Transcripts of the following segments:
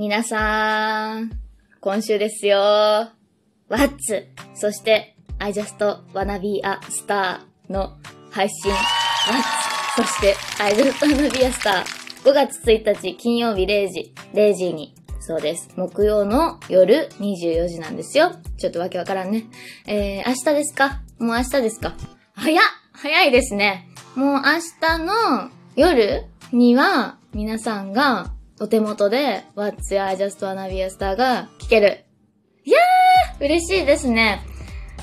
皆さん、今週ですよ。What's? そして、I just wanna be a star の配信。What's? そして、I just wanna be a star。5月1日金曜日0時、0時に、そうです。木曜の夜24時なんですよ。ちょっとわけわからんね。えー、明日ですか？もう明日ですか？早っ早いですね。もう明日の夜には皆さんがお手元で What's Your I Just Wanna Be a Star が聴ける。いやー嬉しいですね。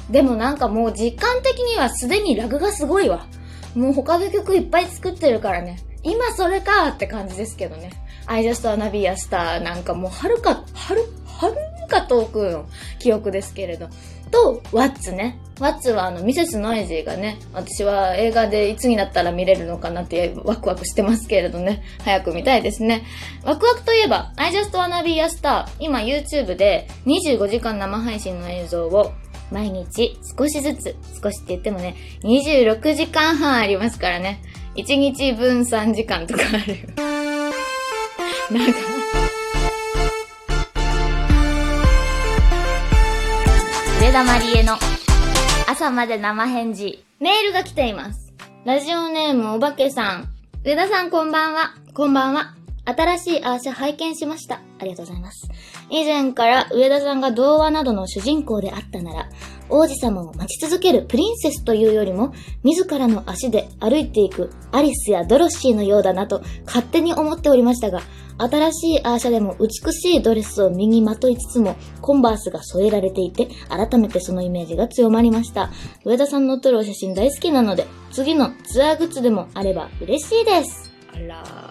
でもなんかもう実感的にはすでにラグがすごいわ。もう他の曲いっぱい作ってるからね。今それかーって感じですけどね。I just wanna be a star なんかもうはるか、はる、はるか遠くの記憶ですけれど。と、What's ね。What's はあの、ミセスノイジーがね、私は映画でいつになったら見れるのかなってワクワクしてますけれどね。早く見たいですね。ワクワクといえば、I just wanna be a star 今 YouTube で25時間生配信の映像を毎日少しずつ、少しって言ってもね、26時間半ありますからね。1日分3時間とかある。上田まりえの朝まで生返事。メールが来ています。ラジオネームおばけさん。上田さんこんばんは。こんばんは。新しいアーシャ拝見しました。ありがとうございます。以前から上田さんが童話などの主人公であったなら、王子様を待ち続けるプリンセスというよりも、自らの足で歩いていくアリスやドロシーのようだなと勝手に思っておりましたが、新しいアーシャでも美しいドレスを身にまといつつも、コンバースが添えられていて、改めてそのイメージが強まりました。上田さんの撮るお写真大好きなので、次のツアーグッズでもあれば嬉しいです。あら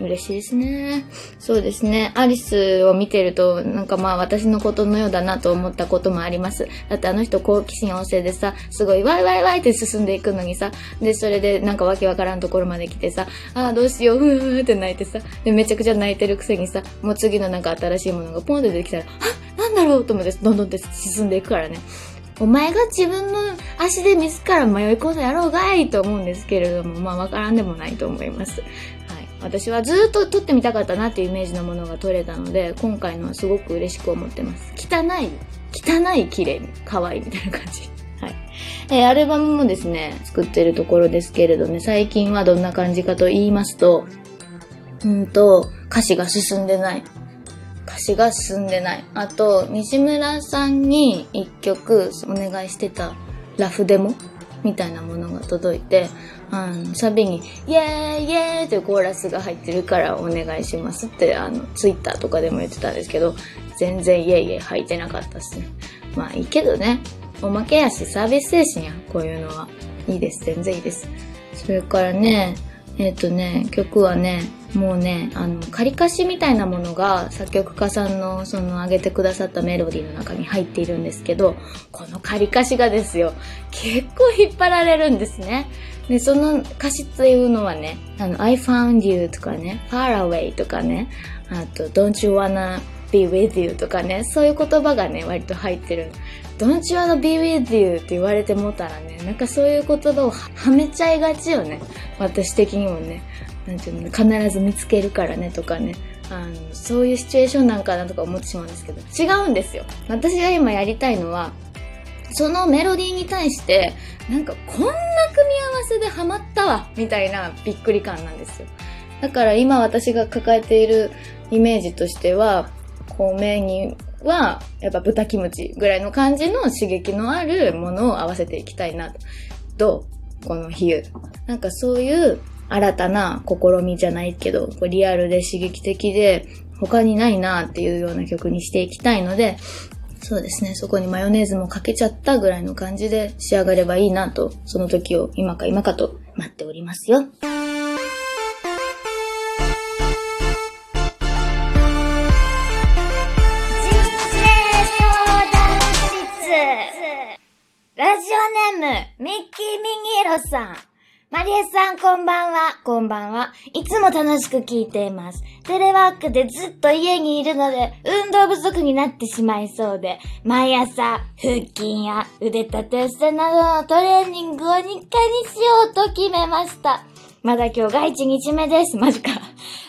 嬉しいですね。そうですね。アリスを見てると、なんかまあ私のことのようだなと思ったこともあります。だってあの人好奇心旺盛でさ、すごいワイワイワイって進んでいくのにさ、で、それでなんかわけわからんところまで来てさ、ああ、どうしよう、ふーふーって泣いてさ、で、めちゃくちゃ泣いてるくせにさ、もう次のなんか新しいものがポンって出てきたら、あなんだろうと思って、どんどんって進んでいくからね。お前が自分の足で自ら迷い込んだやろうがいと思うんですけれども、まあわからんでもないと思います。私はずっと撮ってみたかったなっていうイメージのものが撮れたので、今回のはすごく嬉しく思ってます。汚い、汚い、綺麗に、可愛いみたいな感じ。はい。えーアルバムもですね、作ってるところですけれどね、最近はどんな感じかと言いますと、うんと、歌詞が進んでない。歌詞が進んでない。あと、西村さんに一曲お願いしてたラフデモみたいなものが届いて、あの、サビに、イェーイイェーイというコーラスが入ってるからお願いしますって、あの、ツイッターとかでも言ってたんですけど、全然イェーイイェーイ入ってなかったですね。まあいいけどね。おまけやし、サービス精神や、こういうのは。いいです、全然いいです。それからね、えっ、とね、曲はね、もうね、あの、仮歌詞みたいなものが作曲家さんのその上げてくださったメロディーの中に入っているんですけど、この仮歌詞がですよ、結構引っ張られるんですね。で、その歌詞っていうのはね、あの、I found you とかね、far away とかね、あと、don't you wanna be with you とかね、そういう言葉がね、割と入ってる。don't you wanna be with you って言われてもたらね、なんかそういう言葉をはめちゃいがちよね。私的にもね。なんていうの、必ず見つけるからねとかね。あの、そういうシチュエーションなんかなとか思ってしまうんですけど、違うんですよ。私が今やりたいのは、そのメロディーに対して、なんかこんな組み合わせでハマったわみたいなびっくり感なんですよ。だから今私が抱えているイメージとしては、こう目には、やっぱ豚キムチぐらいの感じの刺激のあるものを合わせていきたいなと。どう？この比喩。なんかそういう新たな試みじゃないけど、リアルで刺激的で、他にないなっていうような曲にしていきたいので、そうですね。そこにマヨネーズもかけちゃったぐらいの感じで仕上がればいいなと、その時を今か今かと待っておりますよ。ラジオネーム、ミッキー・ミニーロさん。マリエさん、こんばんは。こんばんは。いつも楽しく聞いています。テレワークでずっと家にいるので、運動不足になってしまいそうで、毎朝、腹筋や腕立て伏せなどのトレーニングを日課にしようと決めました。まだ今日が1日目です。マジか。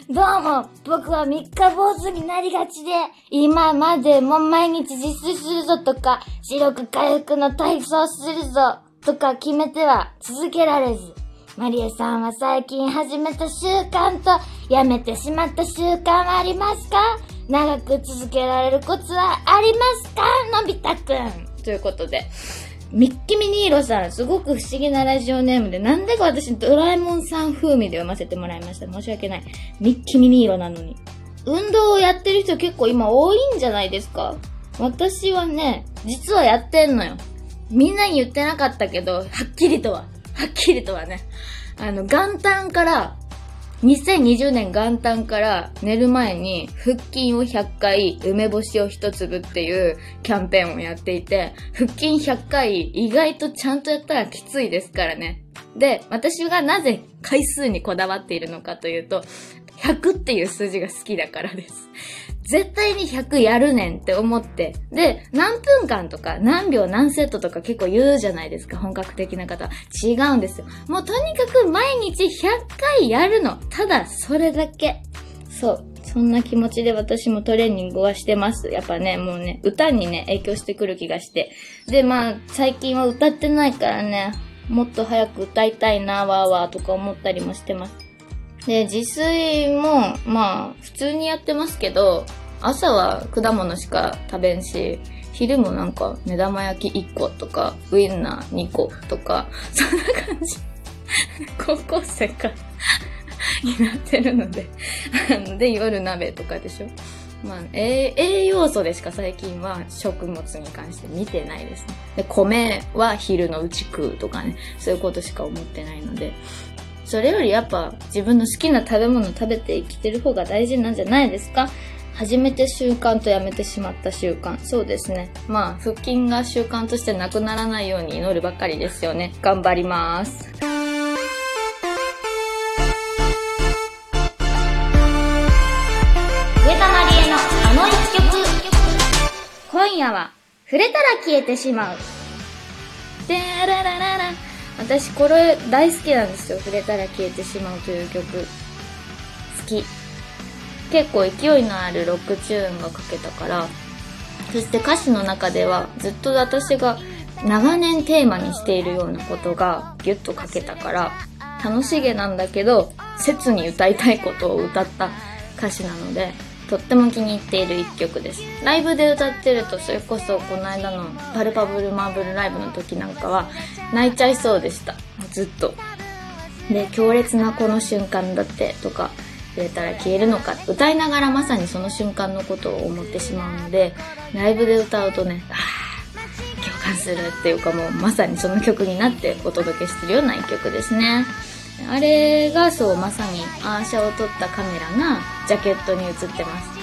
どうも、僕は三日坊主になりがちで、今までも毎日自炊するぞとか、視力回復の体操するぞとか決めては続けられず。マリエさんは最近始めた習慣と、やめてしまった習慣はありますか？長く続けられるコツはありますか？のび太くん。ということで。ミッキミニーロさん、すごく不思議なラジオネームで、なんでか私ドラえもんさん風味で読ませてもらいました。申し訳ない。ミッキミニーロなのに。運動をやってる人結構今多いんじゃないですか？私はね、実はやってんのよ。みんなに言ってなかったけど、はっきりとは、はっきりとはね。あの、元旦から2020年元旦から寝る前に腹筋を100回、梅干しを1粒っていうキャンペーンをやっていて、腹筋100回意外とちゃんとやったらきついですからね。で、私がなぜ回数にこだわっているのかというと、100っていう数字が好きだからです。絶対に100やるねんって思って。で、何分間とか何秒何セットとか結構言うじゃないですか、本格的な方。違うんですよ。もうとにかく毎日100回やるの。ただ、それだけ。そう。そんな気持ちで私もトレーニングはしてます。やっぱね、もうね、歌にね、影響してくる気がして。で、まあ、最近は歌ってないからね、もっと早く歌いたいな、わーわーとか思ったりもしてます。で、自炊も、まあ、普通にやってますけど、朝は果物しか食べんし、昼もなんか目玉焼き1個とか、ウインナー2個とか、そんな感じ。高校生かになってるのでで、夜鍋とかでしょ。まあ、栄養素でしか最近は食物に関して見てないですね。で、米は昼のうち食うとかね、そういうことしか思ってないので、それよりやっぱ自分の好きな食べ物食べて生きてる方が大事なんじゃないですか始めて習慣とやめてしまった習慣。そうですね。まあ、腹筋が習慣としてなくならないように祈るばかりですよね。頑張ります。上田まりえのあの一曲。今夜は、触れたら消えてしまう。でらららら。私これ大好きなんですよ。触れたら消えてしまうという曲。好き。結構勢いのあるロックチューンが書けたからそして歌詞の中ではずっと私が長年テーマにしているようなことがギュッと書けたから楽しげなんだけど切に歌いたいことを歌った歌詞なのでとっても気に入っている一曲です。ライブで歌ってるとそれこそこの間のパルパブルマーブルライブの時なんかは泣いちゃいそうでした。ずっと。で強烈なこの瞬間だってとかくれたら消えるのか歌いながらまさにその瞬間のことを思ってしまうのでライブで歌うとねああ共感するっていうかもうまさにその曲になってお届けしてるような一曲ですね。あれがそうまさにアーシャを撮ったカメラがジャケットに映ってます。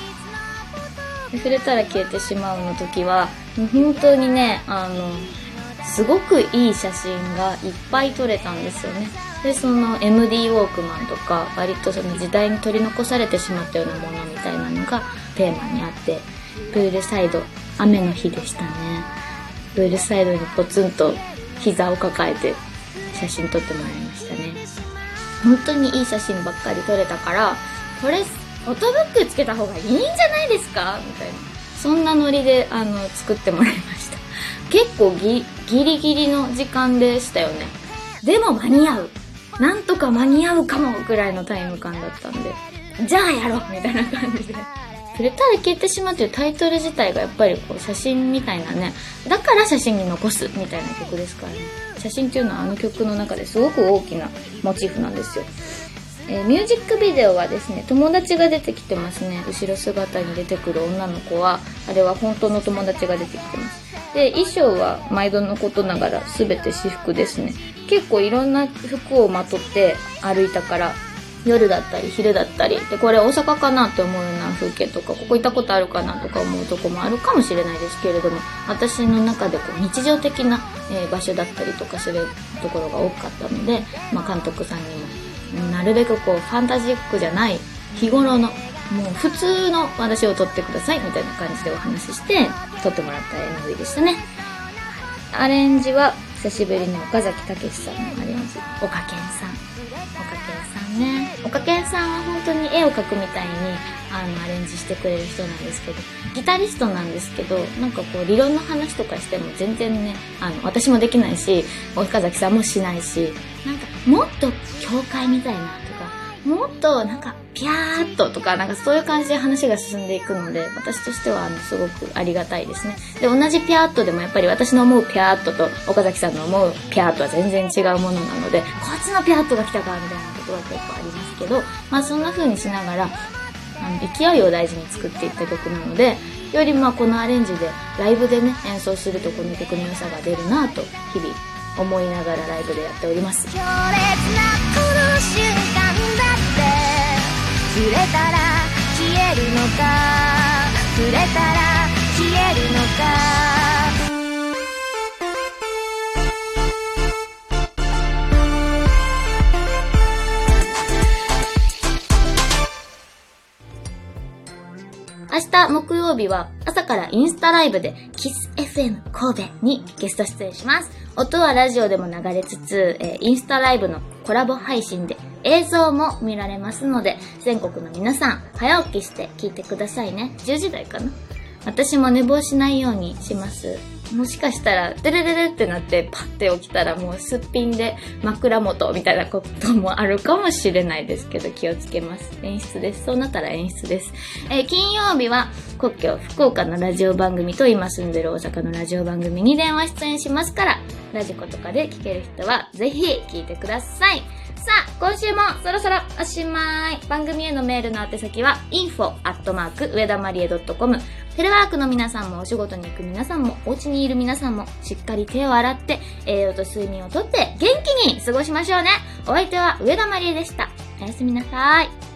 触れたら消えてしまうの時はもう本当にねあのすごくいい写真がいっぱい撮れたんですよね。でその MD ウォークマンとか割とその時代に取り残されてしまったようなものみたいなのがテーマにあってプールサイド雨の日でしたね。プールサイドにポツンと膝を抱えて写真撮ってもらいましたね。本当にいい写真ばっかり撮れたからこれフォトブックつけた方がいいんじゃないですか？みたいな。そんなノリであの作ってもらいました。結構ギリギリの時間でしたよね。でも間に合う。なんとか間に合うかもぐらいのタイム感だったんで、じゃあやろうみたいな感じで。触れたら消えてしまうというタイトル自体がやっぱりこう写真みたいなね、だから写真に残すみたいな曲ですからね。写真っていうのはあの曲の中ですごく大きなモチーフなんですよ。えー、ミュージックビデオはですね、友達が出てきてますね。後ろ姿に出てくる女の子は、あれは本当の友達が出てきてます。で、衣装は毎度のことながら全て私服ですね。結構いろんな服をまとって歩いたから、夜だったり昼だったり、で、これ大阪かなって思うような風景とか、ここ行ったことあるかなとか思うとこもあるかもしれないですけれども、私の中でこう日常的な、え、場所だったりとかするところが多かったので、まあ、監督さんにも、なるべくこう、ファンタジックじゃない日頃のもう普通の私を撮ってくださいみたいな感じでお話しして撮ってもらった MV でしたね。アレンジは久しぶりに岡崎武さんのアレンジ。岡健さん。岡健さんね。おかけんさんは本当に絵を描くみたいに、あの、アレンジしてくれる人なんですけど、ギタリストなんですけど、なんかこう、理論の話とかしても全然ね、あの、私もできないし、岡崎さんもしないし、なんか、もっと教会みたいなとか、もっとなんか、ピャーっととか、なんかそういう感じで話が進んでいくので、私としてはあのすごくありがたいですね。で、同じピャーっとでもやっぱり私の思うピャーっとと岡崎さんの思うピャーっとは全然違うものなので、こっちのピャーっとが来たかみたいなことは結構ありますけど、まあそんな風にしながら、あの、勢いを大事に作っていった曲なので、よりまあこのアレンジでライブでね、演奏するとこの曲の良さが出るなと、日々思いながらライブでやっております。触れたら消えるのか？触れたら消えるのか？明日木曜日は朝からインスタライブでキス FM 神戸にゲスト出演します。音はラジオでも流れつつ、えー、インスタライブのコラボ配信で映像も見られますので、全国の皆さん早起きして聞いてくださいね。10時台かな？私も寝坊しないようにします。もしかしたら、デレデレってなってパッて起きたらもうすっぴんで枕元みたいなこともあるかもしれないですけど気をつけます。演出です。そうなったら演出です。えー、金曜日は国境福岡のラジオ番組と今住んでる大阪のラジオ番組に電話出演しますから、ラジコとかで聞ける人はぜひ聞いてください。さあ、今週もそろそろおしまい。番組へのメールの宛先は info アットマーク上田まりえ .com テレワークの皆さんもお仕事に行く皆さんもお家にいる皆さんもしっかり手を洗って栄養と睡眠をとって元気に過ごしましょうね。お相手は上田まりえでした。おやすみなさい。